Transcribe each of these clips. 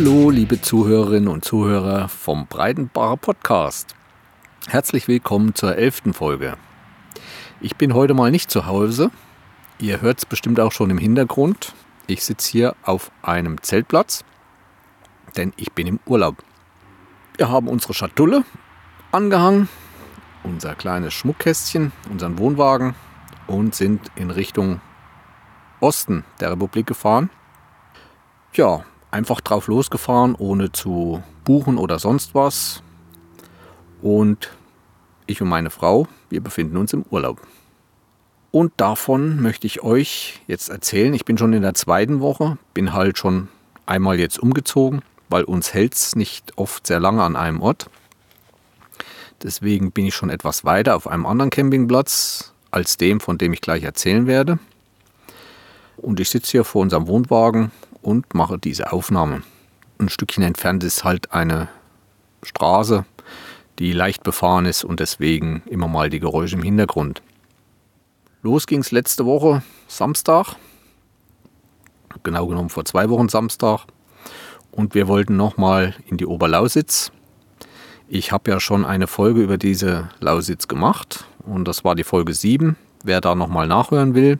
Hallo, liebe Zuhörerinnen und Zuhörer vom Breitenbacher Podcast. Herzlich willkommen zur elften Folge. Ich bin heute mal nicht zu Hause. Ihr hört es bestimmt auch schon im Hintergrund. Ich sitze hier auf einem Zeltplatz, denn ich bin im Urlaub. Wir haben unsere Schatulle angehangen, unser kleines Schmuckkästchen, unseren Wohnwagen und sind in Richtung Osten der Republik gefahren. Ja, einfach drauf losgefahren, ohne zu buchen oder sonst was. Und ich und meine Frau, wir befinden uns im Urlaub. Und davon möchte ich euch jetzt erzählen. Ich bin schon in der zweiten Woche, bin halt schon einmal jetzt umgezogen, weil uns hält es nicht oft sehr lange an einem Ort. Deswegen bin ich schon etwas weiter auf einem anderen Campingplatz als dem, von dem ich gleich erzählen werde. Und ich sitze hier vor unserem Wohnwagen und mache diese Aufnahme. Ein Stückchen entfernt ist halt eine Straße, die leicht befahren ist und deswegen immer mal die Geräusche im Hintergrund. Los ging es letzte Woche Samstag, genau genommen vor zwei Wochen Samstag. Und wir wollten nochmal in die Oberlausitz. Ich habe ja schon eine Folge über diese Lausitz gemacht und das war die Folge 7. Wer da nochmal nachhören will,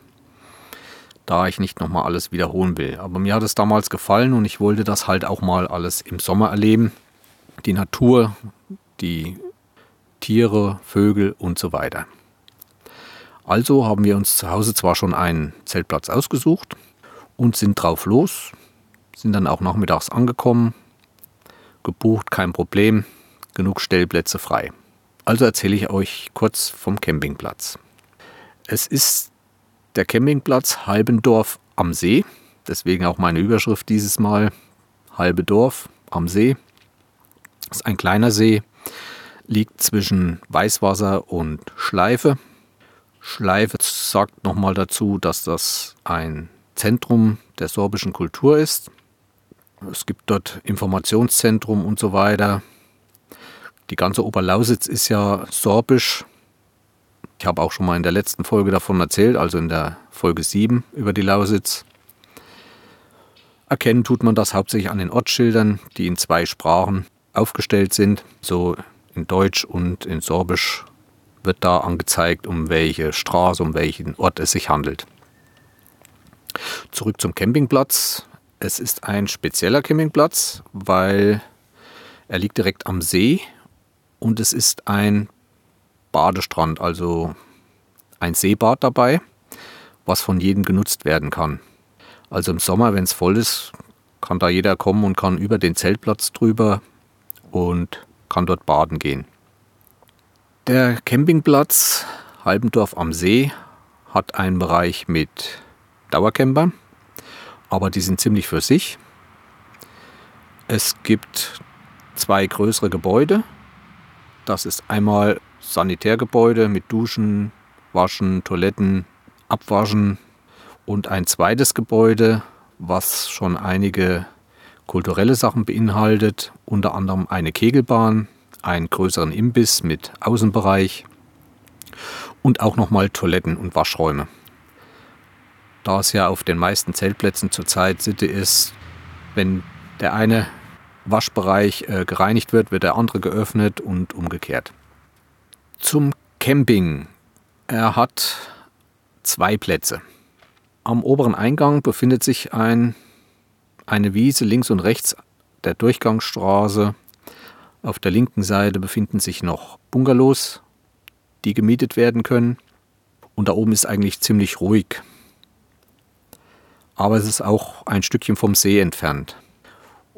da ich nicht nochmal alles wiederholen will. Aber mir hat es damals gefallen und ich wollte das halt auch mal alles im Sommer erleben. Die Natur, die Tiere, Vögel und so weiter. Also haben wir uns zu Hause zwar schon einen Zeltplatz ausgesucht und sind drauf los, sind dann auch nachmittags angekommen, gebucht, kein Problem, genug Stellplätze frei. Also erzähle ich euch kurz vom Campingplatz. Es ist der Campingplatz Halbendorf am See. Deswegen auch meine Überschrift dieses Mal. Halbe Dorf am See. Das ist ein kleiner See, liegt zwischen Weißwasser und Schleife. Schleife sagt nochmal dazu, dass das ein Zentrum der sorbischen Kultur ist. Es gibt dort Informationszentrum und so weiter. Die ganze Oberlausitz ist ja sorbisch ich habe auch schon mal in der letzten Folge davon erzählt, also in der Folge 7 über die Lausitz. Erkennen tut man das hauptsächlich an den Ortsschildern, die in zwei Sprachen aufgestellt sind. So in Deutsch und in Sorbisch wird da angezeigt, um welche Straße, um welchen Ort es sich handelt. Zurück zum Campingplatz. Es ist ein spezieller Campingplatz, weil er liegt direkt am See und es ist ein Badestrand, also ein Seebad dabei, was von jedem genutzt werden kann. Also im Sommer, wenn es voll ist, kann da jeder kommen und kann über den Zeltplatz drüber und kann dort baden gehen. Der Campingplatz Halbendorf am See hat einen Bereich mit Dauercampern, aber die sind ziemlich für sich. Es gibt zwei größere Gebäude. Das ist einmal Sanitärgebäude mit Duschen, Waschen, Toiletten, Abwaschen und ein zweites Gebäude, was schon einige kulturelle Sachen beinhaltet, unter anderem eine Kegelbahn, einen größeren Imbiss mit Außenbereich und auch nochmal Toiletten und Waschräume. Da es ja auf den meisten Zeltplätzen zurzeit Sitte ist, wenn der eine Waschbereich äh, gereinigt wird, wird der andere geöffnet und umgekehrt. Zum Camping. Er hat zwei Plätze. Am oberen Eingang befindet sich ein, eine Wiese links und rechts der Durchgangsstraße. Auf der linken Seite befinden sich noch Bungalows, die gemietet werden können. Und da oben ist eigentlich ziemlich ruhig. Aber es ist auch ein Stückchen vom See entfernt.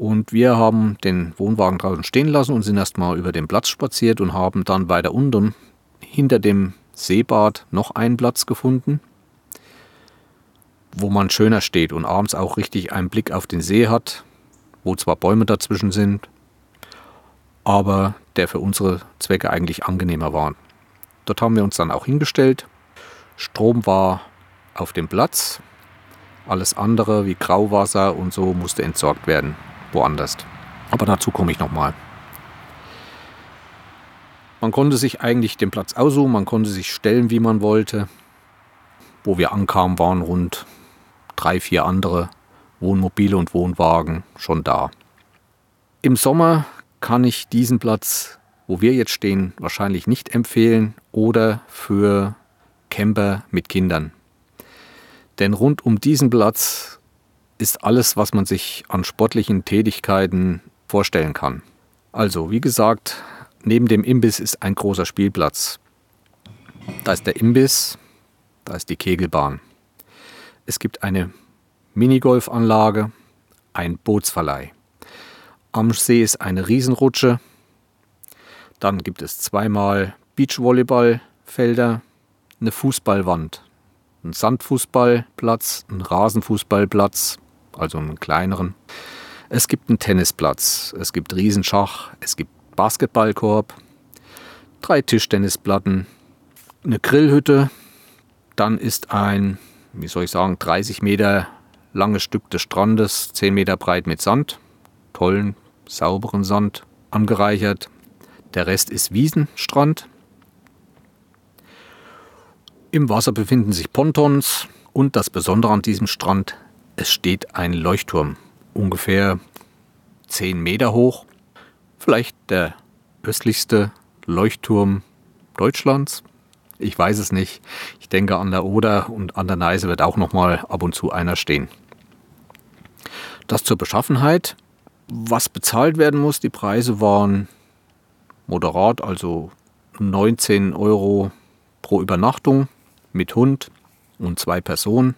Und wir haben den Wohnwagen draußen stehen lassen und sind erstmal über den Platz spaziert und haben dann weiter unten hinter dem Seebad noch einen Platz gefunden, wo man schöner steht und abends auch richtig einen Blick auf den See hat, wo zwar Bäume dazwischen sind, aber der für unsere Zwecke eigentlich angenehmer war. Dort haben wir uns dann auch hingestellt. Strom war auf dem Platz. Alles andere wie Grauwasser und so musste entsorgt werden woanders. Aber dazu komme ich nochmal. Man konnte sich eigentlich den Platz aussuchen, man konnte sich stellen, wie man wollte. Wo wir ankamen, waren rund drei, vier andere Wohnmobile und Wohnwagen schon da. Im Sommer kann ich diesen Platz, wo wir jetzt stehen, wahrscheinlich nicht empfehlen oder für Camper mit Kindern. Denn rund um diesen Platz ist alles, was man sich an sportlichen Tätigkeiten vorstellen kann. Also, wie gesagt, neben dem Imbiss ist ein großer Spielplatz. Da ist der Imbiss, da ist die Kegelbahn. Es gibt eine Minigolfanlage, ein Bootsverleih. Am See ist eine Riesenrutsche. Dann gibt es zweimal Beachvolleyballfelder, eine Fußballwand, einen Sandfußballplatz, einen Rasenfußballplatz, also einen kleineren. Es gibt einen Tennisplatz, es gibt Riesenschach, es gibt Basketballkorb, drei Tischtennisplatten, eine Grillhütte. Dann ist ein, wie soll ich sagen, 30 Meter langes Stück des Strandes, 10 Meter breit mit Sand tollen, sauberen Sand angereichert. Der Rest ist Wiesenstrand. Im Wasser befinden sich Pontons und das Besondere an diesem Strand, es steht ein Leuchtturm, ungefähr 10 Meter hoch, vielleicht der östlichste Leuchtturm Deutschlands. Ich weiß es nicht. Ich denke, an der Oder und an der Neiße wird auch noch mal ab und zu einer stehen. Das zur Beschaffenheit was bezahlt werden muss. Die Preise waren moderat, also 19 Euro pro Übernachtung mit Hund und zwei Personen.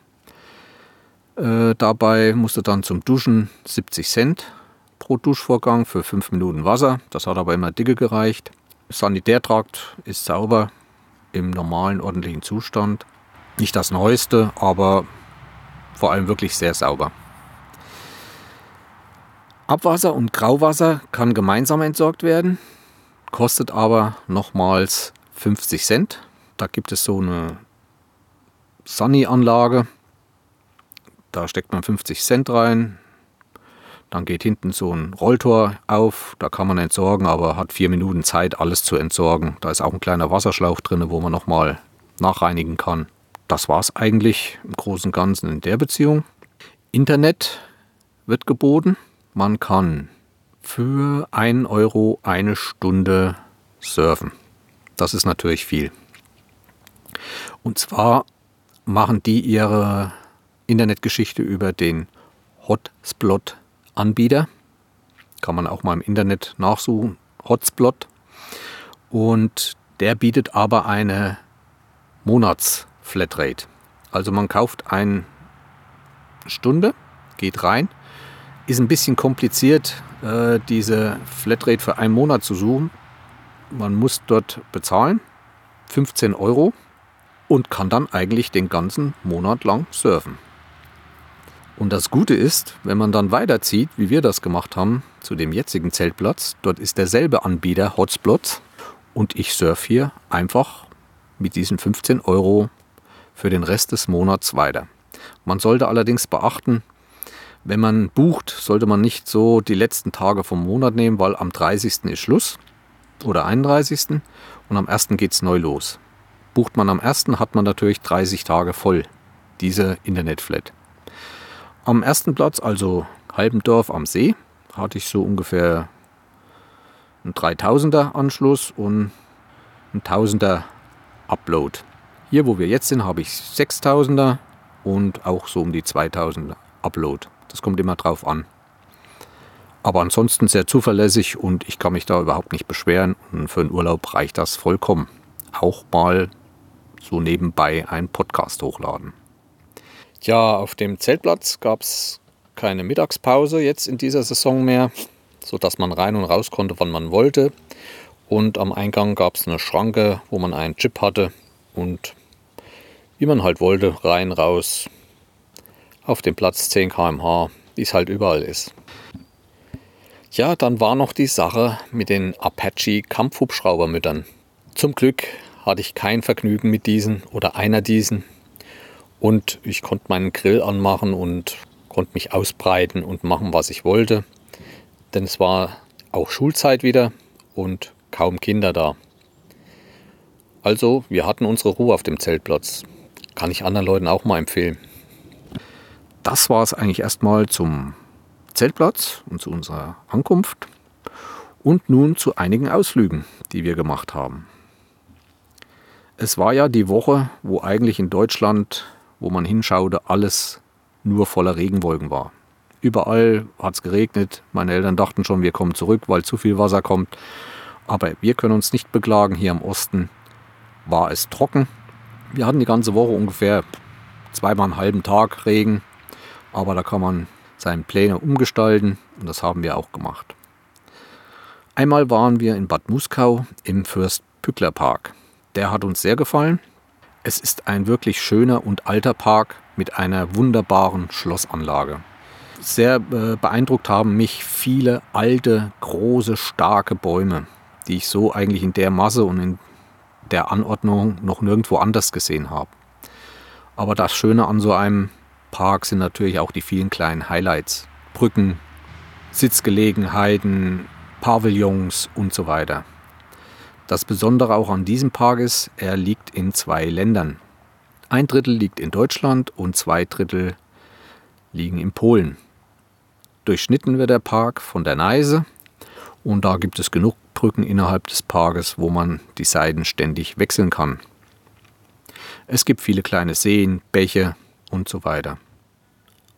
Äh, dabei musste dann zum Duschen 70 Cent pro Duschvorgang für 5 Minuten Wasser. Das hat aber immer dicke gereicht. Sanitärtrakt ist sauber im normalen, ordentlichen Zustand. Nicht das Neueste, aber vor allem wirklich sehr sauber. Abwasser und Grauwasser kann gemeinsam entsorgt werden, kostet aber nochmals 50 Cent. Da gibt es so eine Sunny-Anlage. Da steckt man 50 Cent rein. Dann geht hinten so ein Rolltor auf. Da kann man entsorgen, aber hat vier Minuten Zeit, alles zu entsorgen. Da ist auch ein kleiner Wasserschlauch drin, wo man nochmal nachreinigen kann. Das war es eigentlich im Großen und Ganzen in der Beziehung. Internet wird geboten. Man kann für 1 Euro eine Stunde surfen. Das ist natürlich viel. Und zwar machen die ihre Internetgeschichte über den Hotspot-Anbieter. Kann man auch mal im Internet nachsuchen. Hotspot. Und der bietet aber eine Monatsflatrate. Also man kauft eine Stunde, geht rein ist ein bisschen kompliziert, äh, diese Flatrate für einen Monat zu suchen. Man muss dort bezahlen, 15 Euro, und kann dann eigentlich den ganzen Monat lang surfen. Und das Gute ist, wenn man dann weiterzieht, wie wir das gemacht haben, zu dem jetzigen Zeltplatz, dort ist derselbe Anbieter Hotspots und ich surfe hier einfach mit diesen 15 Euro für den Rest des Monats weiter. Man sollte allerdings beachten, wenn man bucht, sollte man nicht so die letzten Tage vom Monat nehmen, weil am 30. ist Schluss oder 31. und am 1. geht es neu los. Bucht man am 1. hat man natürlich 30 Tage voll diese Internetflat. Am ersten Platz, also Halbendorf am See, hatte ich so ungefähr einen 3000er Anschluss und einen 1000er Upload. Hier, wo wir jetzt sind, habe ich 6000er und auch so um die 2000er Upload. Das kommt immer drauf an. Aber ansonsten sehr zuverlässig und ich kann mich da überhaupt nicht beschweren. Und für einen Urlaub reicht das vollkommen. Auch mal so nebenbei einen Podcast hochladen. Ja, auf dem Zeltplatz gab es keine Mittagspause jetzt in dieser Saison mehr, sodass man rein und raus konnte, wann man wollte. Und am Eingang gab es eine Schranke, wo man einen Chip hatte und wie man halt wollte, rein, raus, auf dem Platz 10 km/h, wie es halt überall ist. Ja, dann war noch die Sache mit den Apache Kampfhubschraubermüttern. Zum Glück hatte ich kein Vergnügen mit diesen oder einer diesen. Und ich konnte meinen Grill anmachen und konnte mich ausbreiten und machen, was ich wollte. Denn es war auch Schulzeit wieder und kaum Kinder da. Also, wir hatten unsere Ruhe auf dem Zeltplatz. Kann ich anderen Leuten auch mal empfehlen das war es eigentlich erstmal zum Zeltplatz und zu unserer Ankunft und nun zu einigen Ausflügen, die wir gemacht haben. Es war ja die Woche, wo eigentlich in Deutschland, wo man hinschaute, alles nur voller Regenwolken war. Überall hat es geregnet. Meine Eltern dachten schon, wir kommen zurück, weil zu viel Wasser kommt. Aber wir können uns nicht beklagen. Hier im Osten war es trocken. Wir hatten die ganze Woche ungefähr zweimal einen halben Tag Regen. Aber da kann man seine Pläne umgestalten und das haben wir auch gemacht. Einmal waren wir in Bad Muskau im Fürst-Pückler-Park. Der hat uns sehr gefallen. Es ist ein wirklich schöner und alter Park mit einer wunderbaren Schlossanlage. Sehr äh, beeindruckt haben mich viele alte, große, starke Bäume, die ich so eigentlich in der Masse und in der Anordnung noch nirgendwo anders gesehen habe. Aber das Schöne an so einem Park sind natürlich auch die vielen kleinen Highlights. Brücken, Sitzgelegenheiten, Pavillons und so weiter. Das Besondere auch an diesem Park ist, er liegt in zwei Ländern. Ein Drittel liegt in Deutschland und zwei Drittel liegen in Polen. Durchschnitten wird der Park von der Neise und da gibt es genug Brücken innerhalb des Parkes, wo man die Seiten ständig wechseln kann. Es gibt viele kleine Seen, Bäche und so weiter.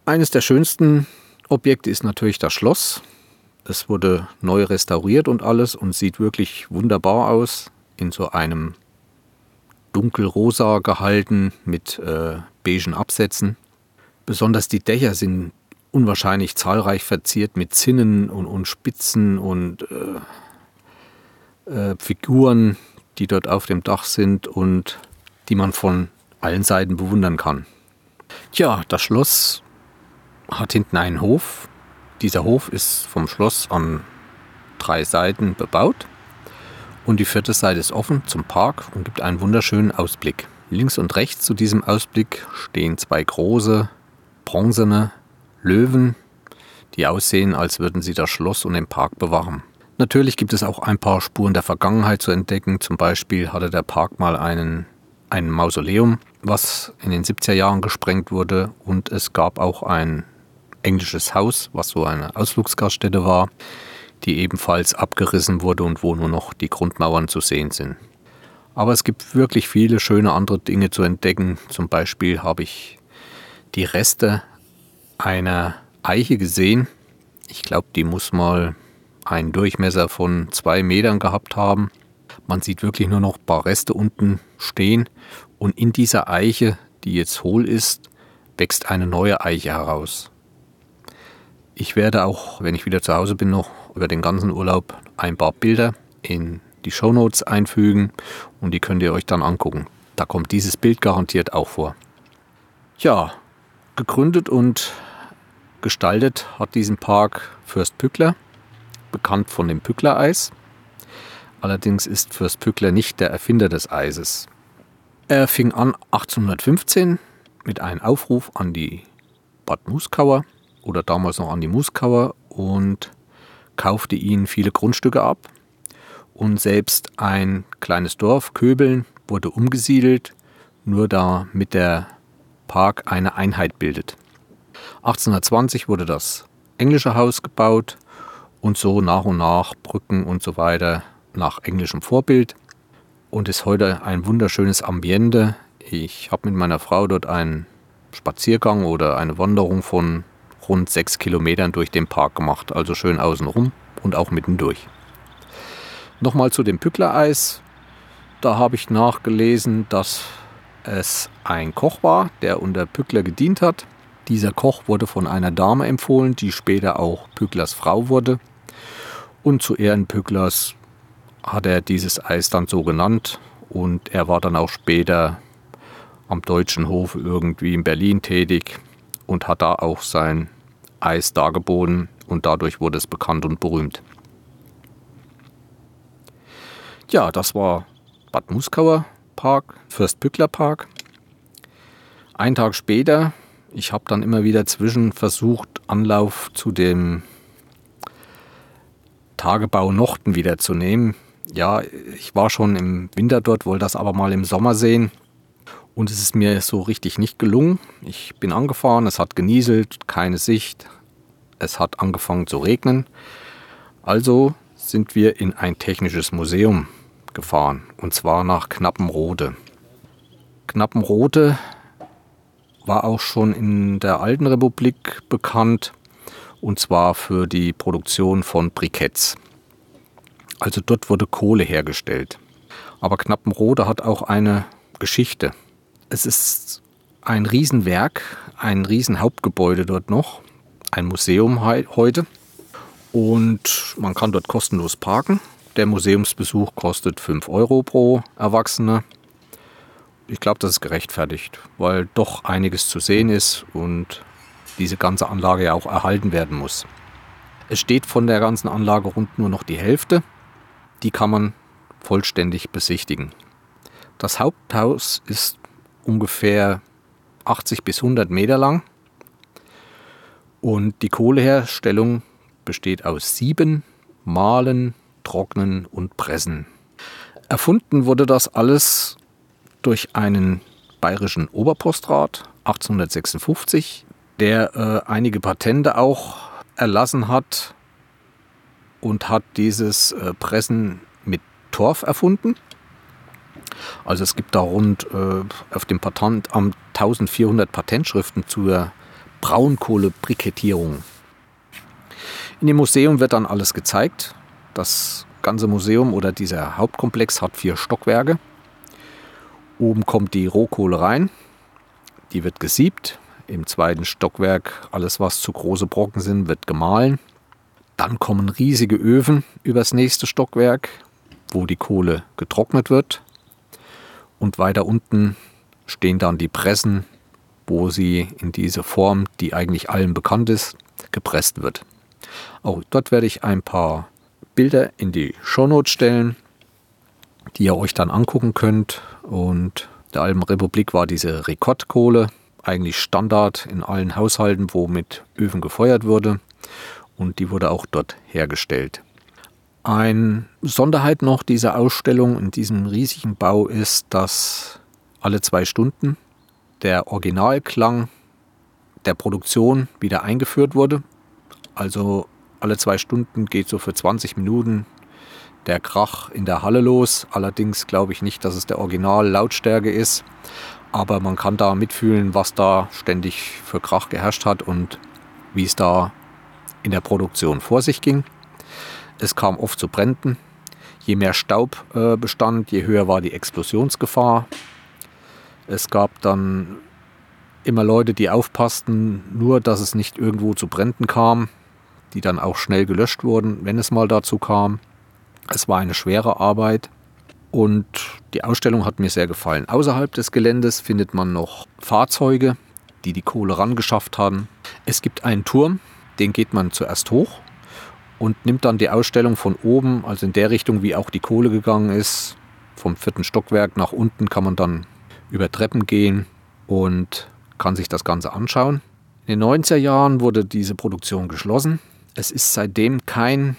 Eines der schönsten Objekte ist natürlich das Schloss. Es wurde neu restauriert und alles und sieht wirklich wunderbar aus. In so einem dunkelrosa gehalten mit äh, beigen Absätzen. Besonders die Dächer sind unwahrscheinlich zahlreich verziert mit Zinnen und, und Spitzen und äh, äh, Figuren, die dort auf dem Dach sind und die man von allen Seiten bewundern kann. Tja, das Schloss hat hinten einen Hof dieser Hof ist vom Schloss an drei Seiten bebaut und die vierte Seite ist offen zum Park und gibt einen wunderschönen Ausblick. Links und rechts zu diesem Ausblick stehen zwei große bronzene Löwen, die aussehen, als würden sie das Schloss und den Park bewahren. Natürlich gibt es auch ein paar Spuren der Vergangenheit zu entdecken. Zum Beispiel hatte der Park mal einen, ein Mausoleum, was in den 70er Jahren gesprengt wurde. Und es gab auch ein englisches Haus, was so eine Ausflugsgaststätte war, die ebenfalls abgerissen wurde und wo nur noch die Grundmauern zu sehen sind. Aber es gibt wirklich viele schöne andere Dinge zu entdecken. Zum Beispiel habe ich die Reste einer Eiche gesehen. Ich glaube, die muss mal einen Durchmesser von zwei Metern gehabt haben. Man sieht wirklich nur noch ein paar Reste unten stehen. Und in dieser Eiche, die jetzt hohl ist, wächst eine neue Eiche heraus. Ich werde auch, wenn ich wieder zu Hause bin, noch über den ganzen Urlaub ein paar Bilder in die Show Notes einfügen und die könnt ihr euch dann angucken. Da kommt dieses Bild garantiert auch vor. Ja, gegründet und gestaltet hat diesen Park Fürst Pückler, bekannt von dem Pückler-Eis. Allerdings ist Fürst Pückler nicht der Erfinder des Eises. Er fing an 1815 mit einem Aufruf an die Bad Muskauer oder damals noch an die Muskauer und kaufte ihnen viele Grundstücke ab. Und selbst ein kleines Dorf, Köbeln, wurde umgesiedelt, nur damit der Park eine Einheit bildet. 1820 wurde das englische Haus gebaut und so nach und nach Brücken und so weiter nach englischem Vorbild und ist heute ein wunderschönes Ambiente. Ich habe mit meiner Frau dort einen Spaziergang oder eine Wanderung von rund sechs Kilometern durch den Park gemacht, also schön außenrum und auch mittendurch. Nochmal zu dem Pückler-Eis. Da habe ich nachgelesen, dass es ein Koch war, der unter Pückler gedient hat. Dieser Koch wurde von einer Dame empfohlen, die später auch Pücklers Frau wurde. Und zu Ehren Pücklers hat er dieses Eis dann so genannt. Und er war dann auch später am Deutschen Hof irgendwie in Berlin tätig und hat da auch sein Eis dargeboten und dadurch wurde es bekannt und berühmt. Ja, das war Bad Muskauer Park, Fürstbückler Park. Ein Tag später, ich habe dann immer wieder zwischen versucht, Anlauf zu dem Tagebau Nochten wieder zu nehmen. Ja, ich war schon im Winter dort, wollte das aber mal im Sommer sehen. Und es ist mir so richtig nicht gelungen. Ich bin angefahren, es hat genieselt, keine Sicht, Es hat angefangen zu regnen. Also sind wir in ein technisches Museum gefahren. Und zwar nach Knappenrode. Knappenrode war auch schon in der alten Republik bekannt. Und zwar für die Produktion von Briketts. Also dort wurde Kohle hergestellt. Aber Knappenrode hat auch eine Geschichte. Es ist ein Riesenwerk, ein Riesenhauptgebäude dort noch, ein Museum heute. Und man kann dort kostenlos parken. Der Museumsbesuch kostet 5 Euro pro Erwachsene. Ich glaube, das ist gerechtfertigt, weil doch einiges zu sehen ist und diese ganze Anlage ja auch erhalten werden muss. Es steht von der ganzen Anlage rund nur noch die Hälfte. Die kann man vollständig besichtigen. Das Haupthaus ist ungefähr 80 bis 100 Meter lang und die Kohleherstellung besteht aus sieben Malen, Trocknen und Pressen. Erfunden wurde das alles durch einen bayerischen Oberpostrat 1856, der äh, einige Patente auch erlassen hat und hat dieses äh, Pressen mit Torf erfunden. Also es gibt da rund äh, auf dem Patentamt 1400 Patentschriften zur Braunkohlebrikettierung. In dem Museum wird dann alles gezeigt. Das ganze Museum oder dieser Hauptkomplex hat vier Stockwerke. Oben kommt die Rohkohle rein. Die wird gesiebt. Im zweiten Stockwerk, alles was zu große Brocken sind, wird gemahlen. Dann kommen riesige Öfen übers nächste Stockwerk, wo die Kohle getrocknet wird. Und weiter unten stehen dann die Pressen, wo sie in diese Form, die eigentlich allen bekannt ist, gepresst wird. Auch dort werde ich ein paar Bilder in die Shownotes stellen, die ihr euch dann angucken könnt. Und der Alten Republik war diese Rekordkohle eigentlich Standard in allen Haushalten, wo mit Öfen gefeuert wurde. Und die wurde auch dort hergestellt. Eine Sonderheit noch dieser Ausstellung in diesem riesigen Bau ist, dass alle zwei Stunden der Originalklang der Produktion wieder eingeführt wurde. Also alle zwei Stunden geht so für 20 Minuten der Krach in der Halle los. Allerdings glaube ich nicht, dass es der Original Lautstärke ist. Aber man kann da mitfühlen, was da ständig für Krach geherrscht hat und wie es da in der Produktion vor sich ging. Es kam oft zu Bränden. Je mehr Staub äh, bestand, je höher war die Explosionsgefahr. Es gab dann immer Leute, die aufpassten, nur dass es nicht irgendwo zu Bränden kam, die dann auch schnell gelöscht wurden, wenn es mal dazu kam. Es war eine schwere Arbeit und die Ausstellung hat mir sehr gefallen. Außerhalb des Geländes findet man noch Fahrzeuge, die die Kohle rangeschafft haben. Es gibt einen Turm, den geht man zuerst hoch und nimmt dann die Ausstellung von oben, also in der Richtung, wie auch die Kohle gegangen ist. Vom vierten Stockwerk nach unten kann man dann über Treppen gehen und kann sich das Ganze anschauen. In den 90er Jahren wurde diese Produktion geschlossen. Es ist seitdem kein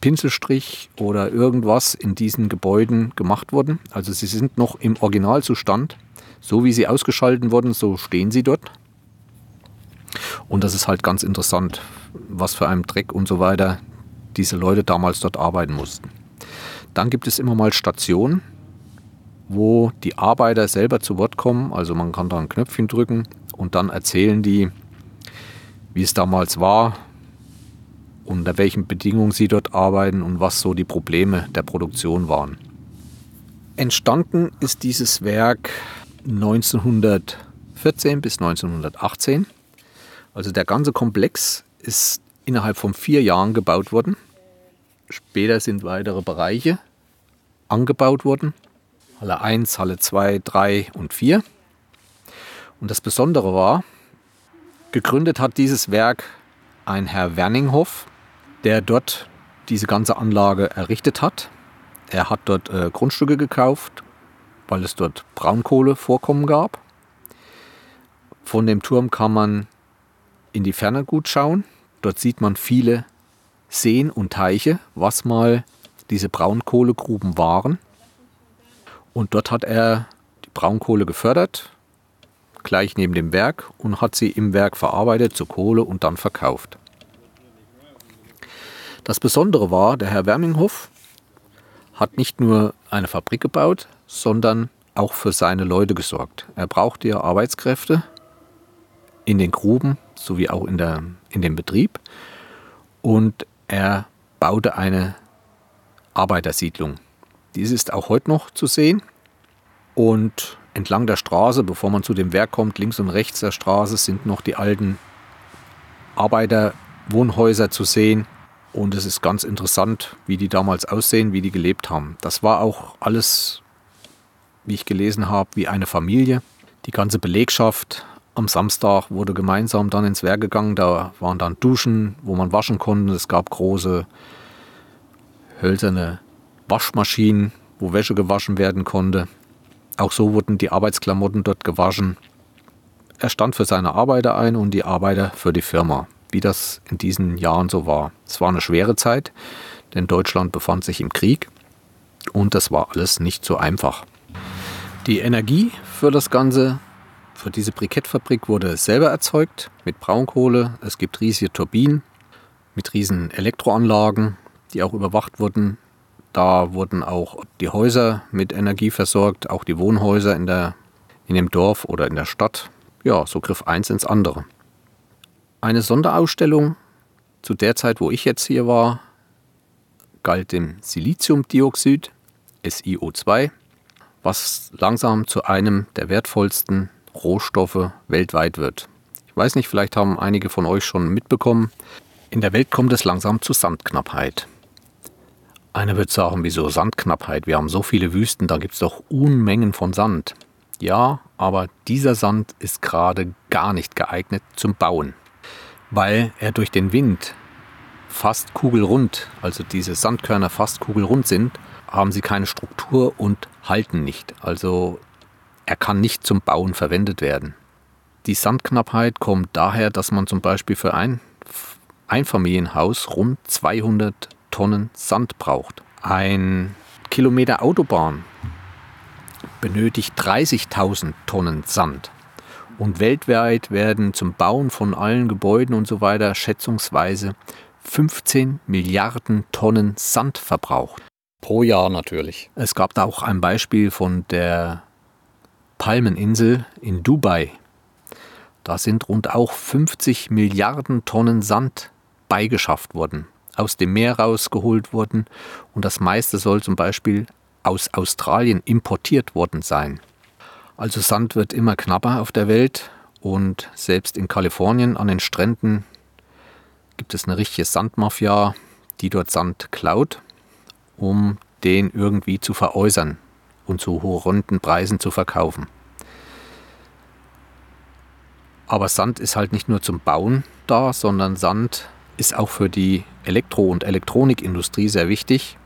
Pinselstrich oder irgendwas in diesen Gebäuden gemacht worden. Also sie sind noch im Originalzustand. So wie sie ausgeschalten wurden, so stehen sie dort. Und das ist halt ganz interessant, was für einem Dreck und so weiter diese Leute damals dort arbeiten mussten. Dann gibt es immer mal Stationen, wo die Arbeiter selber zu Wort kommen. Also man kann da ein Knöpfchen drücken und dann erzählen die, wie es damals war, unter welchen Bedingungen sie dort arbeiten und was so die Probleme der Produktion waren. Entstanden ist dieses Werk 1914 bis 1918. Also der ganze Komplex ist innerhalb von vier Jahren gebaut worden. Später sind weitere Bereiche angebaut worden. Halle 1, Halle 2, 3 und 4. Und das Besondere war, gegründet hat dieses Werk ein Herr Werninghoff, der dort diese ganze Anlage errichtet hat. Er hat dort äh, Grundstücke gekauft, weil es dort Braunkohlevorkommen gab. Von dem Turm kann man in die Ferne gut schauen. Dort sieht man viele Seen und Teiche, was mal diese Braunkohlegruben waren. Und dort hat er die Braunkohle gefördert, gleich neben dem Werk, und hat sie im Werk verarbeitet zu Kohle und dann verkauft. Das Besondere war, der Herr Werminghoff hat nicht nur eine Fabrik gebaut, sondern auch für seine Leute gesorgt. Er brauchte ja Arbeitskräfte in den Gruben sowie auch in, der, in dem Betrieb und er baute eine Arbeitersiedlung. Dies ist auch heute noch zu sehen und entlang der Straße, bevor man zu dem Werk kommt, links und rechts der Straße sind noch die alten Arbeiterwohnhäuser zu sehen. Und es ist ganz interessant, wie die damals aussehen, wie die gelebt haben. Das war auch alles, wie ich gelesen habe, wie eine Familie. Die ganze Belegschaft am Samstag wurde gemeinsam dann ins Werk gegangen. Da waren dann Duschen, wo man waschen konnte. Es gab große hölzerne Waschmaschinen, wo Wäsche gewaschen werden konnte. Auch so wurden die Arbeitsklamotten dort gewaschen. Er stand für seine Arbeiter ein und die Arbeiter für die Firma, wie das in diesen Jahren so war. Es war eine schwere Zeit, denn Deutschland befand sich im Krieg und das war alles nicht so einfach. Die Energie für das Ganze, für diese Brikettfabrik wurde selber erzeugt mit Braunkohle. Es gibt riesige Turbinen mit riesen Elektroanlagen, die auch überwacht wurden da wurden auch die Häuser mit Energie versorgt, auch die Wohnhäuser in, der, in dem Dorf oder in der Stadt. Ja, so griff eins ins andere. Eine Sonderausstellung zu der Zeit, wo ich jetzt hier war, galt dem Siliziumdioxid, SiO2, was langsam zu einem der wertvollsten Rohstoffe weltweit wird. Ich weiß nicht, vielleicht haben einige von euch schon mitbekommen, in der Welt kommt es langsam zu Sandknappheit. Einer wird sagen, wieso Sandknappheit? Wir haben so viele Wüsten, da gibt es doch Unmengen von Sand. Ja, aber dieser Sand ist gerade gar nicht geeignet zum Bauen, weil er durch den Wind fast kugelrund, also diese Sandkörner fast kugelrund sind, haben sie keine Struktur und halten nicht. Also er kann nicht zum Bauen verwendet werden. Die Sandknappheit kommt daher, dass man zum Beispiel für ein Einfamilienhaus rund 200 Tonnen Sand braucht. Ein Kilometer Autobahn benötigt 30.000 Tonnen Sand. Und weltweit werden zum Bauen von allen Gebäuden und so weiter schätzungsweise 15 Milliarden Tonnen Sand verbraucht. Pro Jahr natürlich. Es gab da auch ein Beispiel von der Palmeninsel in Dubai. Da sind rund auch 50 Milliarden Tonnen Sand beigeschafft worden aus dem Meer rausgeholt wurden und das meiste soll zum Beispiel aus Australien importiert worden sein. Also Sand wird immer knapper auf der Welt und selbst in Kalifornien an den Stränden gibt es eine richtige Sandmafia, die dort Sand klaut, um den irgendwie zu veräußern und zu horrenden Preisen zu verkaufen. Aber Sand ist halt nicht nur zum Bauen da, sondern Sand ist auch für die Elektro- und Elektronikindustrie sehr wichtig.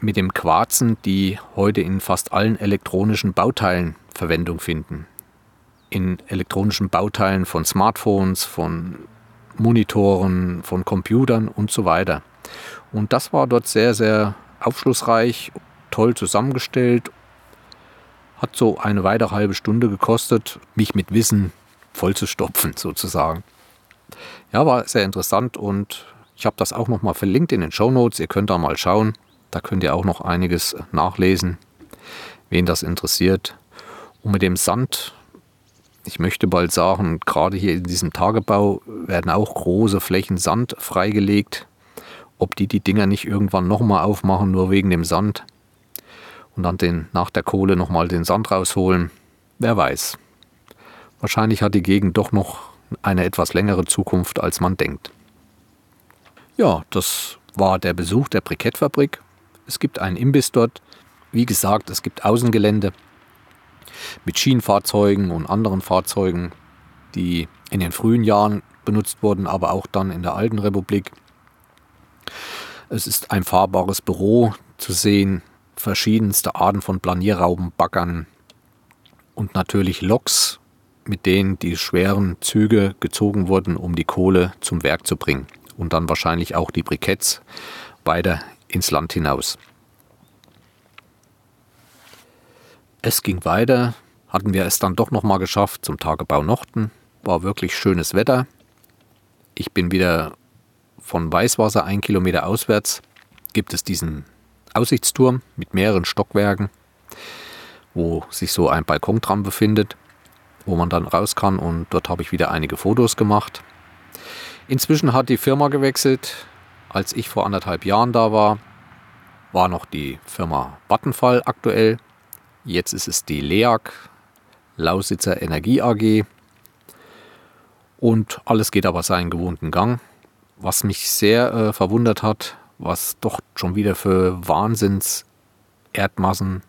Mit dem Quarzen, die heute in fast allen elektronischen Bauteilen Verwendung finden. In elektronischen Bauteilen von Smartphones, von Monitoren, von Computern und so weiter. Und das war dort sehr, sehr aufschlussreich, toll zusammengestellt. Hat so eine weitere halbe Stunde gekostet, mich mit Wissen vollzustopfen sozusagen. Ja, war sehr interessant und ich habe das auch nochmal verlinkt in den Show Notes. Ihr könnt da mal schauen. Da könnt ihr auch noch einiges nachlesen, wen das interessiert. Und mit dem Sand, ich möchte bald sagen, gerade hier in diesem Tagebau werden auch große Flächen Sand freigelegt. Ob die die Dinger nicht irgendwann nochmal aufmachen, nur wegen dem Sand und dann den, nach der Kohle nochmal den Sand rausholen, wer weiß. Wahrscheinlich hat die Gegend doch noch eine etwas längere Zukunft, als man denkt. Ja, das war der Besuch der Brikettfabrik. Es gibt einen Imbiss dort. Wie gesagt, es gibt Außengelände mit Schienenfahrzeugen und anderen Fahrzeugen, die in den frühen Jahren benutzt wurden, aber auch dann in der alten Republik. Es ist ein fahrbares Büro zu sehen, verschiedenste Arten von Planierrauben, Baggern und natürlich Loks, mit denen die schweren Züge gezogen wurden, um die Kohle zum Werk zu bringen. Und dann wahrscheinlich auch die Briketts weiter ins Land hinaus. Es ging weiter, hatten wir es dann doch nochmal geschafft zum Tagebau Nochten, war wirklich schönes Wetter. Ich bin wieder von Weißwasser ein Kilometer auswärts. Gibt es diesen Aussichtsturm mit mehreren Stockwerken, wo sich so ein Balkon dran befindet, wo man dann raus kann und dort habe ich wieder einige Fotos gemacht. Inzwischen hat die Firma gewechselt. Als ich vor anderthalb Jahren da war, war noch die Firma Vattenfall aktuell. Jetzt ist es die LEAG, Lausitzer Energie AG. Und alles geht aber seinen gewohnten Gang. Was mich sehr äh, verwundert hat, was doch schon wieder für Wahnsinns-Erdmassen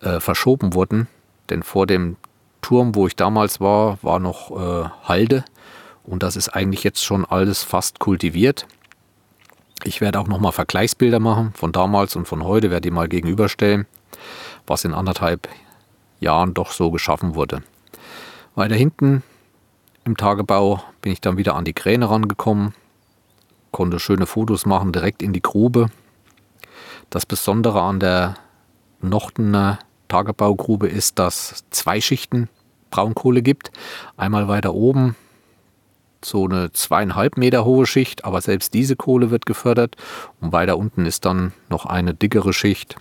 äh, verschoben wurden. Denn vor dem Turm, wo ich damals war, war noch äh, Halde. Und das ist eigentlich jetzt schon alles fast kultiviert. Ich werde auch nochmal Vergleichsbilder machen von damals und von heute, werde die mal gegenüberstellen, was in anderthalb Jahren doch so geschaffen wurde. Weiter hinten im Tagebau bin ich dann wieder an die Kräne rangekommen, konnte schöne Fotos machen, direkt in die Grube. Das Besondere an der Nochtener Tagebaugrube ist, dass zwei Schichten Braunkohle gibt. Einmal weiter oben so eine zweieinhalb Meter hohe Schicht, aber selbst diese Kohle wird gefördert. Und weiter unten ist dann noch eine dickere Schicht,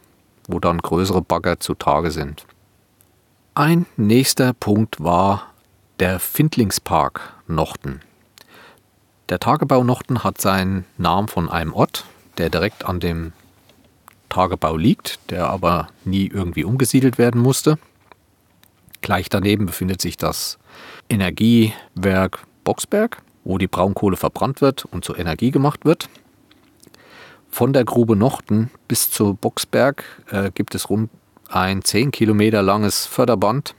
wo dann größere Bagger zutage sind. Ein nächster Punkt war der Findlingspark Nochten. Der Tagebau Nochten hat seinen Namen von einem Ort, der direkt an dem Tagebau liegt, der aber nie irgendwie umgesiedelt werden musste. Gleich daneben befindet sich das Energiewerk Boxberg, wo die Braunkohle verbrannt wird und zur Energie gemacht wird. Von der Grube Nochten bis zu Boxberg äh, gibt es rund ein 10 Kilometer langes Förderband,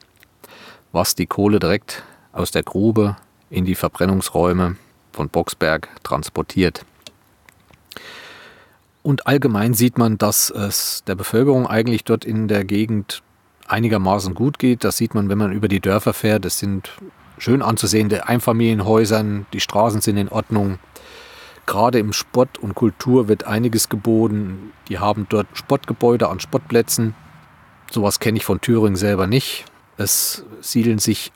was die Kohle direkt aus der Grube in die Verbrennungsräume von Boxberg transportiert. Und allgemein sieht man, dass es der Bevölkerung eigentlich dort in der Gegend einigermaßen gut geht. Das sieht man, wenn man über die Dörfer fährt. Es sind schön anzusehende Einfamilienhäusern, die Straßen sind in Ordnung. Gerade im Sport und Kultur wird einiges geboten. Die haben dort Sportgebäude an Sportplätzen. Sowas kenne ich von Thüringen selber nicht. Es siedeln sich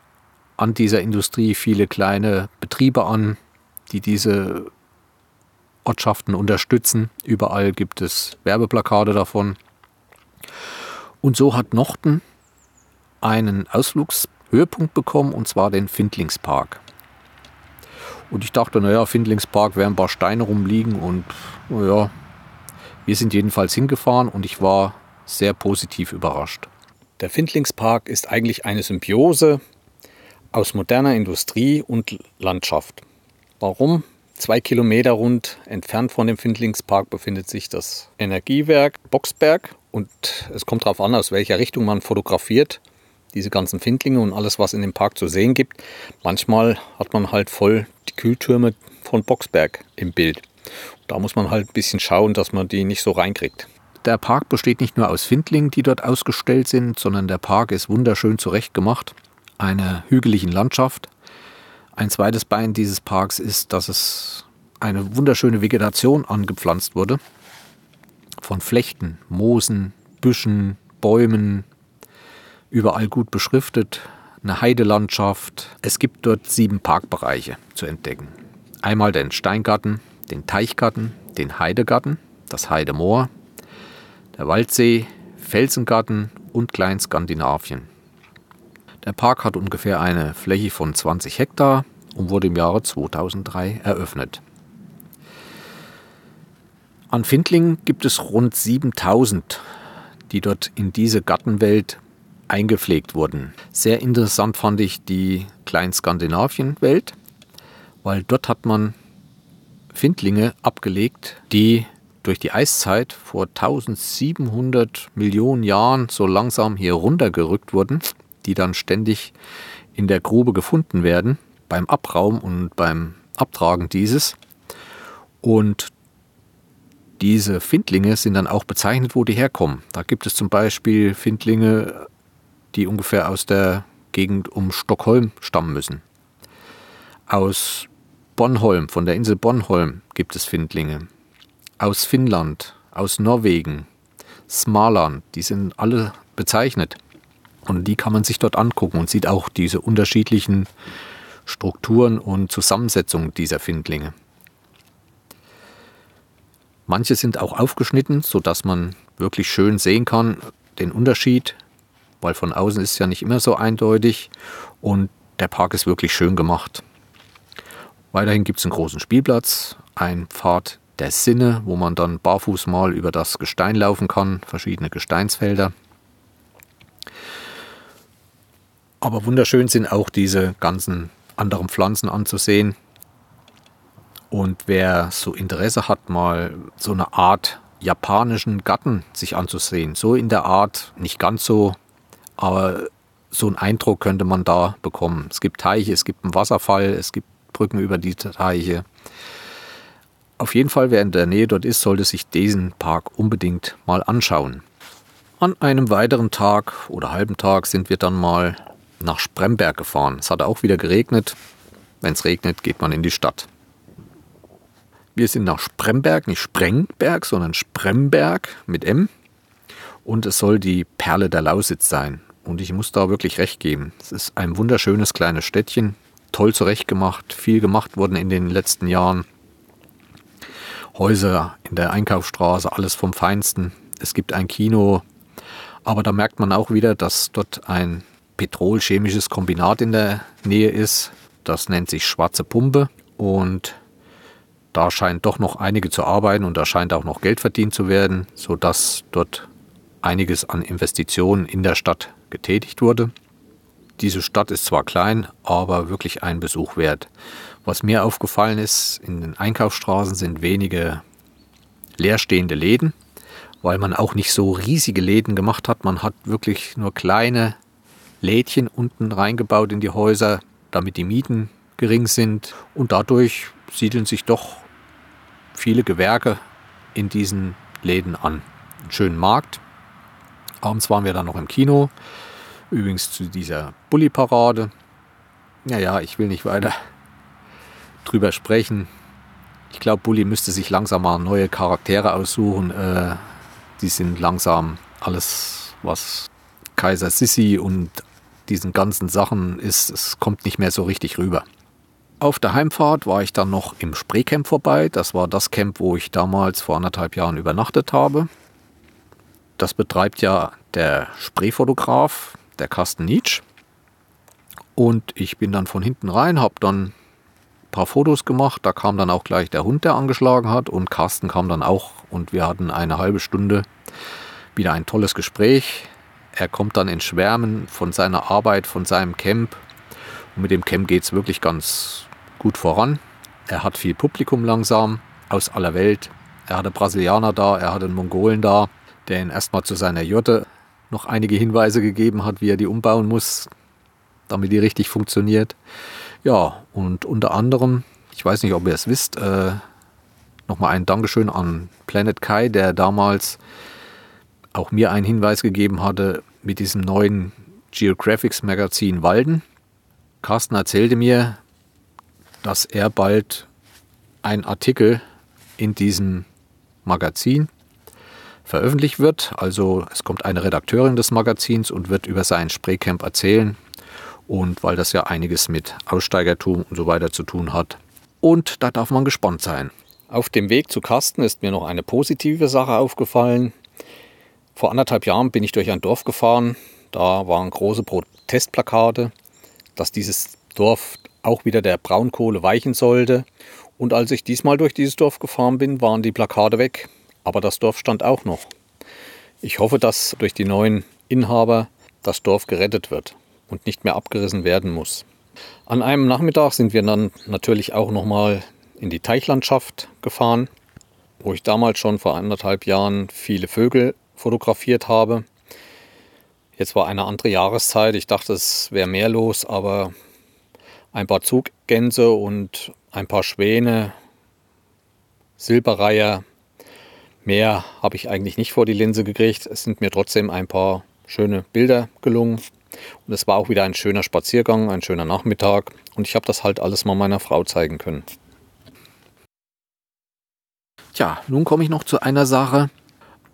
an dieser Industrie viele kleine Betriebe an, die diese Ortschaften unterstützen. Überall gibt es Werbeplakate davon. Und so hat Nochten einen Ausflugshöhepunkt bekommen, und zwar den Findlingspark. Und ich dachte, naja, Findlingspark werden ein paar Steine rumliegen und naja, wir sind jedenfalls hingefahren und ich war sehr positiv überrascht. Der Findlingspark ist eigentlich eine Symbiose aus moderner Industrie und Landschaft. Warum? Zwei Kilometer rund entfernt von dem Findlingspark befindet sich das Energiewerk Boxberg und es kommt darauf an, aus welcher Richtung man fotografiert. Diese ganzen Findlinge und alles, was in dem Park zu sehen gibt. Manchmal hat man halt voll die Kühltürme von Boxberg im Bild. Da muss man halt ein bisschen schauen, dass man die nicht so reinkriegt. Der Park besteht nicht nur aus Findlingen, die dort ausgestellt sind, sondern der Park ist wunderschön zurechtgemacht. Eine hügelige Landschaft, ein zweites Bein dieses Parks ist, dass es eine wunderschöne Vegetation angepflanzt wurde. Von Flechten, Moosen, Büschen, Bäumen, überall gut beschriftet, eine Heidelandschaft. Es gibt dort sieben Parkbereiche zu entdecken. Einmal den Steingarten, den Teichgarten, den Heidegarten, das Heidemoor, der Waldsee, Felsengarten und Kleinskandinavien. Der Park hat ungefähr eine Fläche von 20 Hektar und wurde im Jahre 2003 eröffnet. An Findlingen gibt es rund 7000, die dort in diese Gartenwelt eingepflegt wurden. Sehr interessant fand ich die Kleinskandinavien-Welt, weil dort hat man Findlinge abgelegt, die durch die Eiszeit vor 1700 Millionen Jahren so langsam hier runtergerückt wurden die dann ständig in der Grube gefunden werden, beim Abraum und beim Abtragen dieses. Und diese Findlinge sind dann auch bezeichnet, wo die herkommen. Da gibt es zum Beispiel Findlinge, die ungefähr aus der Gegend um Stockholm stammen müssen. Aus Bornholm, von der Insel Bornholm gibt es Findlinge. Aus Finnland, aus Norwegen, Smaland, die sind alle bezeichnet. Und die kann man sich dort angucken und sieht auch diese unterschiedlichen Strukturen und Zusammensetzungen dieser Findlinge. Manche sind auch aufgeschnitten, sodass man wirklich schön sehen kann den Unterschied, weil von außen ist es ja nicht immer so eindeutig und der Park ist wirklich schön gemacht. Weiterhin gibt es einen großen Spielplatz, ein Pfad der Sinne, wo man dann barfuß mal über das Gestein laufen kann, verschiedene Gesteinsfelder. Aber wunderschön sind auch diese ganzen anderen Pflanzen anzusehen. Und wer so Interesse hat, mal so eine Art japanischen Garten sich anzusehen, so in der Art, nicht ganz so, aber so einen Eindruck könnte man da bekommen. Es gibt Teiche, es gibt einen Wasserfall, es gibt Brücken über die Teiche. Auf jeden Fall, wer in der Nähe dort ist, sollte sich diesen Park unbedingt mal anschauen. An einem weiteren Tag oder halben Tag sind wir dann mal nach Spremberg gefahren. Es hat auch wieder geregnet. Wenn es regnet, geht man in die Stadt. Wir sind nach Spremberg, nicht Sprengberg, sondern Spremberg mit M. Und es soll die Perle der Lausitz sein. Und ich muss da wirklich recht geben. Es ist ein wunderschönes kleines Städtchen, toll zurechtgemacht, viel gemacht worden in den letzten Jahren. Häuser in der Einkaufsstraße, alles vom Feinsten. Es gibt ein Kino, aber da merkt man auch wieder, dass dort ein petrolchemisches Kombinat in der Nähe ist. Das nennt sich Schwarze Pumpe und da scheint doch noch einige zu arbeiten und da scheint auch noch Geld verdient zu werden, sodass dort einiges an Investitionen in der Stadt getätigt wurde. Diese Stadt ist zwar klein, aber wirklich ein Besuch wert. Was mir aufgefallen ist, in den Einkaufsstraßen sind wenige leerstehende Läden, weil man auch nicht so riesige Läden gemacht hat. Man hat wirklich nur kleine Lädchen unten reingebaut in die Häuser, damit die Mieten gering sind. Und dadurch siedeln sich doch viele Gewerke in diesen Läden an. Einen schönen Markt. Abends waren wir dann noch im Kino. Übrigens zu dieser Bulli-Parade. Naja, ich will nicht weiter drüber sprechen. Ich glaube, Bulli müsste sich langsam mal neue Charaktere aussuchen. Äh, die sind langsam alles, was Kaiser Sissi und diesen ganzen Sachen ist, es kommt nicht mehr so richtig rüber. Auf der Heimfahrt war ich dann noch im Spreecamp vorbei. Das war das Camp, wo ich damals vor anderthalb Jahren übernachtet habe. Das betreibt ja der Spreefotograf, der Carsten Nietzsch. Und ich bin dann von hinten rein, habe dann ein paar Fotos gemacht. Da kam dann auch gleich der Hund, der angeschlagen hat. Und Carsten kam dann auch. Und wir hatten eine halbe Stunde wieder ein tolles Gespräch. Er kommt dann in Schwärmen von seiner Arbeit, von seinem Camp. Und mit dem Camp geht es wirklich ganz gut voran. Er hat viel Publikum langsam aus aller Welt. Er hatte Brasilianer da, er hatte einen Mongolen da, der ihn erstmal zu seiner Jotte noch einige Hinweise gegeben hat, wie er die umbauen muss, damit die richtig funktioniert. Ja, und unter anderem, ich weiß nicht, ob ihr es wisst, äh, nochmal ein Dankeschön an Planet Kai, der damals auch mir einen Hinweis gegeben hatte mit diesem neuen Geographics Magazin Walden. Carsten erzählte mir, dass er bald einen Artikel in diesem Magazin veröffentlicht wird. Also es kommt eine Redakteurin des Magazins und wird über sein Spraycamp erzählen. Und weil das ja einiges mit Aussteigertum und so weiter zu tun hat. Und da darf man gespannt sein. Auf dem Weg zu Carsten ist mir noch eine positive Sache aufgefallen. Vor anderthalb Jahren bin ich durch ein Dorf gefahren. Da waren große Protestplakate, dass dieses Dorf auch wieder der Braunkohle weichen sollte. Und als ich diesmal durch dieses Dorf gefahren bin, waren die Plakate weg. Aber das Dorf stand auch noch. Ich hoffe, dass durch die neuen Inhaber das Dorf gerettet wird und nicht mehr abgerissen werden muss. An einem Nachmittag sind wir dann natürlich auch nochmal in die Teichlandschaft gefahren, wo ich damals schon vor anderthalb Jahren viele Vögel fotografiert habe. Jetzt war eine andere Jahreszeit. Ich dachte, es wäre mehr los, aber ein paar Zuggänse und ein paar Schwäne, Silberreiher, mehr habe ich eigentlich nicht vor die Linse gekriegt. Es sind mir trotzdem ein paar schöne Bilder gelungen. Und es war auch wieder ein schöner Spaziergang, ein schöner Nachmittag. Und ich habe das halt alles mal meiner Frau zeigen können. Tja, nun komme ich noch zu einer Sache.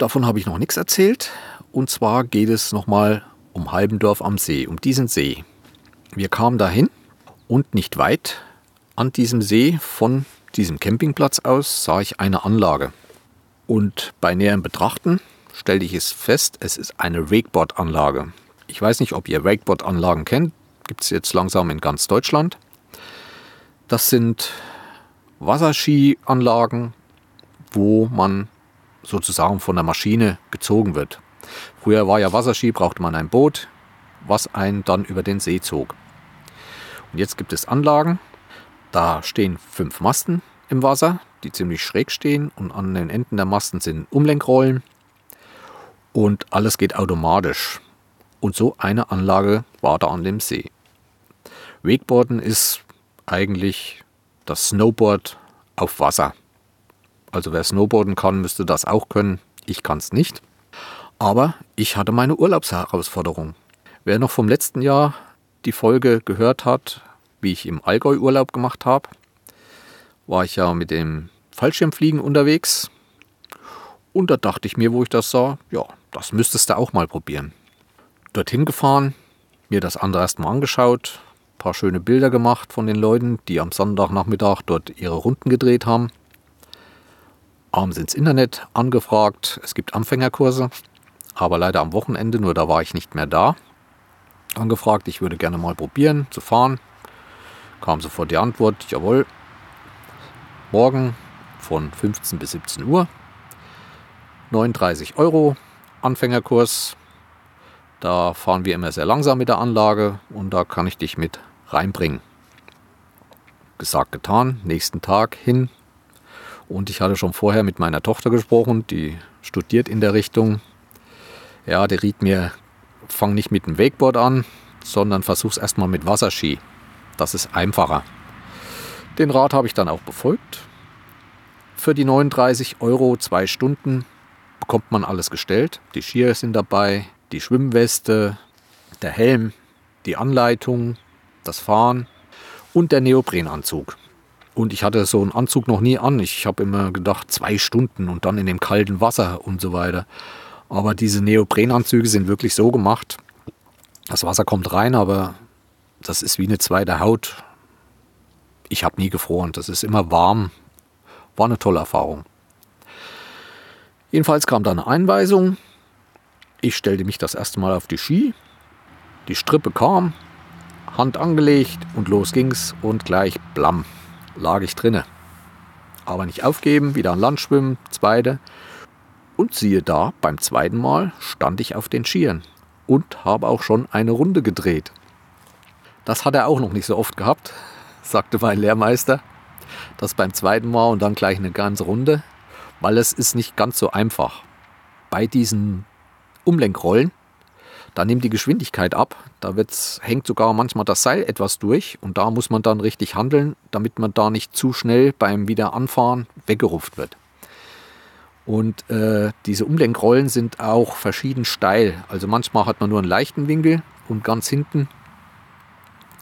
Davon habe ich noch nichts erzählt. Und zwar geht es nochmal um Halbendorf am See, um diesen See. Wir kamen dahin und nicht weit an diesem See von diesem Campingplatz aus sah ich eine Anlage. Und bei näherem Betrachten stellte ich es fest, es ist eine Wakeboard-Anlage. Ich weiß nicht, ob ihr Wakeboard-Anlagen kennt. Gibt es jetzt langsam in ganz Deutschland. Das sind Wasserskianlagen, wo man sozusagen von der Maschine gezogen wird. Früher war ja Wasserski, brauchte man ein Boot, was einen dann über den See zog. Und jetzt gibt es Anlagen, da stehen fünf Masten im Wasser, die ziemlich schräg stehen und an den Enden der Masten sind Umlenkrollen und alles geht automatisch. Und so eine Anlage war da an dem See. Wakeboarden ist eigentlich das Snowboard auf Wasser. Also wer Snowboarden kann, müsste das auch können. Ich kann es nicht. Aber ich hatte meine Urlaubsherausforderung. Wer noch vom letzten Jahr die Folge gehört hat, wie ich im Allgäu Urlaub gemacht habe, war ich ja mit dem Fallschirmfliegen unterwegs. Und da dachte ich mir, wo ich das sah, ja, das müsstest du auch mal probieren. Dorthin gefahren, mir das andere erstmal angeschaut, ein paar schöne Bilder gemacht von den Leuten, die am Sonntagnachmittag dort ihre Runden gedreht haben. Abends ins Internet angefragt, es gibt Anfängerkurse, aber leider am Wochenende, nur da war ich nicht mehr da. Angefragt, ich würde gerne mal probieren zu fahren. Kam sofort die Antwort, jawohl, morgen von 15 bis 17 Uhr. 39 Euro Anfängerkurs. Da fahren wir immer sehr langsam mit der Anlage und da kann ich dich mit reinbringen. Gesagt, getan. Nächsten Tag hin. Und ich hatte schon vorher mit meiner Tochter gesprochen, die studiert in der Richtung. Ja, der riet mir, fang nicht mit dem Wakeboard an, sondern versuch's erstmal mit Wasserski. Das ist einfacher. Den Rat habe ich dann auch befolgt. Für die 39 Euro zwei Stunden bekommt man alles gestellt. Die Skier sind dabei, die Schwimmweste, der Helm, die Anleitung, das Fahren und der Neoprenanzug. Und ich hatte so einen Anzug noch nie an. Ich habe immer gedacht, zwei Stunden und dann in dem kalten Wasser und so weiter. Aber diese Neoprenanzüge sind wirklich so gemacht. Das Wasser kommt rein, aber das ist wie eine zweite Haut. Ich habe nie gefroren. Das ist immer warm. War eine tolle Erfahrung. Jedenfalls kam da eine Einweisung. Ich stellte mich das erste Mal auf die Ski. Die Strippe kam, Hand angelegt und los ging's und gleich blam, lag ich drinne. Aber nicht aufgeben, wieder an Land schwimmen, zweite. Und siehe da, beim zweiten Mal stand ich auf den Skiern und habe auch schon eine Runde gedreht. Das hat er auch noch nicht so oft gehabt, sagte mein Lehrmeister. Das beim zweiten Mal und dann gleich eine ganze Runde weil es ist nicht ganz so einfach. Bei diesen Umlenkrollen, da nimmt die Geschwindigkeit ab, da wird's, hängt sogar manchmal das Seil etwas durch und da muss man dann richtig handeln, damit man da nicht zu schnell beim Wiederanfahren weggerupft wird. Und äh, diese Umlenkrollen sind auch verschieden steil. Also manchmal hat man nur einen leichten Winkel und ganz hinten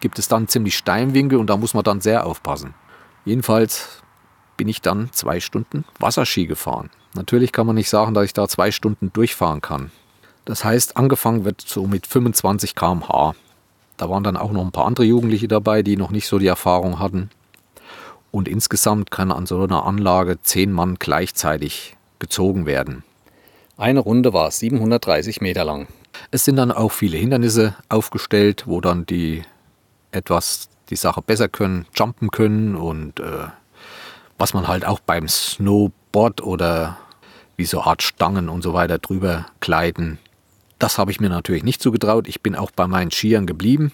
gibt es dann einen ziemlich steilen Winkel und da muss man dann sehr aufpassen. Jedenfalls bin ich dann zwei Stunden Wasserski gefahren. Natürlich kann man nicht sagen, dass ich da zwei Stunden durchfahren kann. Das heißt, angefangen wird so mit 25 km/h. Da waren dann auch noch ein paar andere Jugendliche dabei, die noch nicht so die Erfahrung hatten. Und insgesamt kann an so einer Anlage zehn Mann gleichzeitig gezogen werden. Eine Runde war 730 Meter lang. Es sind dann auch viele Hindernisse aufgestellt, wo dann die etwas die Sache besser können, jumpen können und äh, was man halt auch beim Snowboard oder wie so Art Stangen und so weiter drüber gleiten. Das habe ich mir natürlich nicht zugetraut. Ich bin auch bei meinen Skiern geblieben.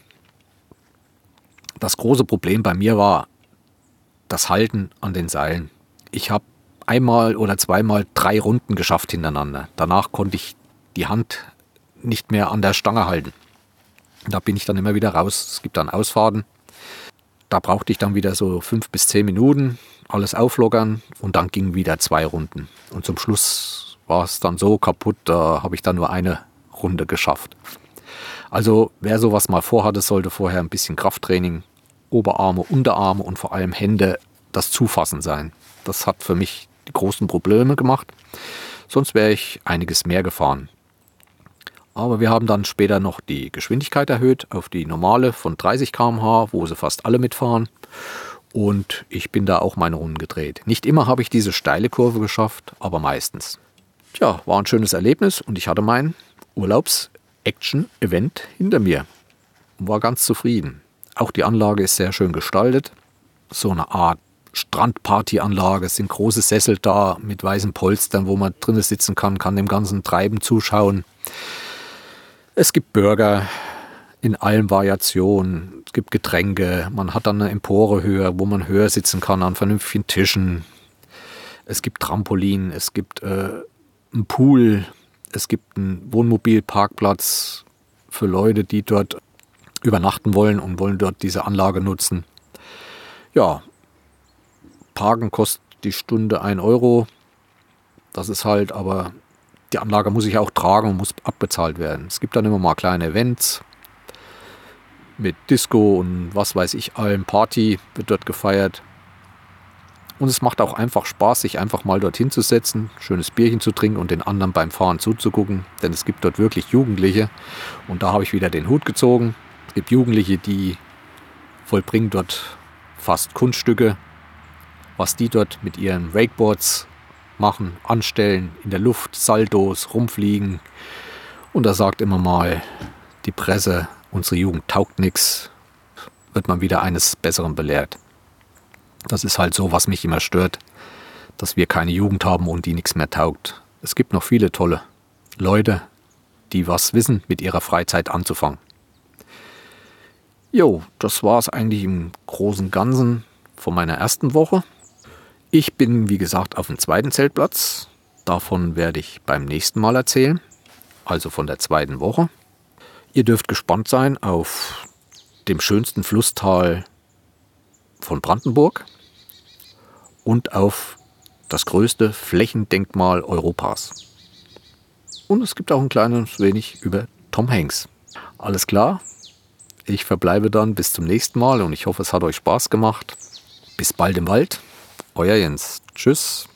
Das große Problem bei mir war das Halten an den Seilen. Ich habe einmal oder zweimal drei Runden geschafft hintereinander. Danach konnte ich die Hand nicht mehr an der Stange halten. Da bin ich dann immer wieder raus. Es gibt dann Ausfahrten. Da brauchte ich dann wieder so fünf bis zehn Minuten alles auflockern und dann gingen wieder zwei Runden. Und zum Schluss war es dann so kaputt, da habe ich dann nur eine Runde geschafft. Also wer sowas mal vorhatte, sollte vorher ein bisschen Krafttraining, Oberarme, Unterarme und vor allem Hände, das Zufassen sein. Das hat für mich die großen Probleme gemacht. Sonst wäre ich einiges mehr gefahren. Aber wir haben dann später noch die Geschwindigkeit erhöht auf die normale von 30 km/h, wo sie fast alle mitfahren. Und ich bin da auch meine Runden gedreht. Nicht immer habe ich diese steile Kurve geschafft, aber meistens. Tja, war ein schönes Erlebnis und ich hatte mein Urlaubs-Action-Event hinter mir. War ganz zufrieden. Auch die Anlage ist sehr schön gestaltet. So eine Art Strandpartyanlage. Es sind große Sessel da mit weißen Polstern, wo man drinnen sitzen kann, kann dem ganzen Treiben zuschauen. Es gibt Burger in allen Variationen. Es gibt Getränke. Man hat dann eine Empore höher, wo man höher sitzen kann an vernünftigen Tischen. Es gibt Trampolin, es gibt äh, einen Pool, es gibt einen Wohnmobilparkplatz für Leute, die dort übernachten wollen und wollen dort diese Anlage nutzen. Ja, Parken kostet die Stunde 1 Euro. Das ist halt, aber die Anlage muss ich auch tragen und muss abbezahlt werden. Es gibt dann immer mal kleine Events mit Disco und was weiß ich allem. Party wird dort gefeiert. Und es macht auch einfach Spaß, sich einfach mal dorthin zu setzen, schönes Bierchen zu trinken und den anderen beim Fahren zuzugucken. Denn es gibt dort wirklich Jugendliche. Und da habe ich wieder den Hut gezogen. Es gibt Jugendliche, die vollbringen dort fast Kunststücke was die dort mit ihren Wakeboards machen, anstellen, in der Luft, Saldos, rumfliegen. Und da sagt immer mal die Presse, unsere Jugend taugt nichts, wird man wieder eines Besseren belehrt. Das ist halt so, was mich immer stört, dass wir keine Jugend haben und die nichts mehr taugt. Es gibt noch viele tolle Leute, die was wissen, mit ihrer Freizeit anzufangen. Jo, das war es eigentlich im großen Ganzen von meiner ersten Woche. Ich bin, wie gesagt, auf dem zweiten Zeltplatz. Davon werde ich beim nächsten Mal erzählen, also von der zweiten Woche. Ihr dürft gespannt sein auf dem schönsten Flusstal von Brandenburg und auf das größte Flächendenkmal Europas. Und es gibt auch ein kleines wenig über Tom Hanks. Alles klar? Ich verbleibe dann bis zum nächsten Mal und ich hoffe, es hat euch Spaß gemacht. Bis bald im Wald. Euer Jens. Tschüss.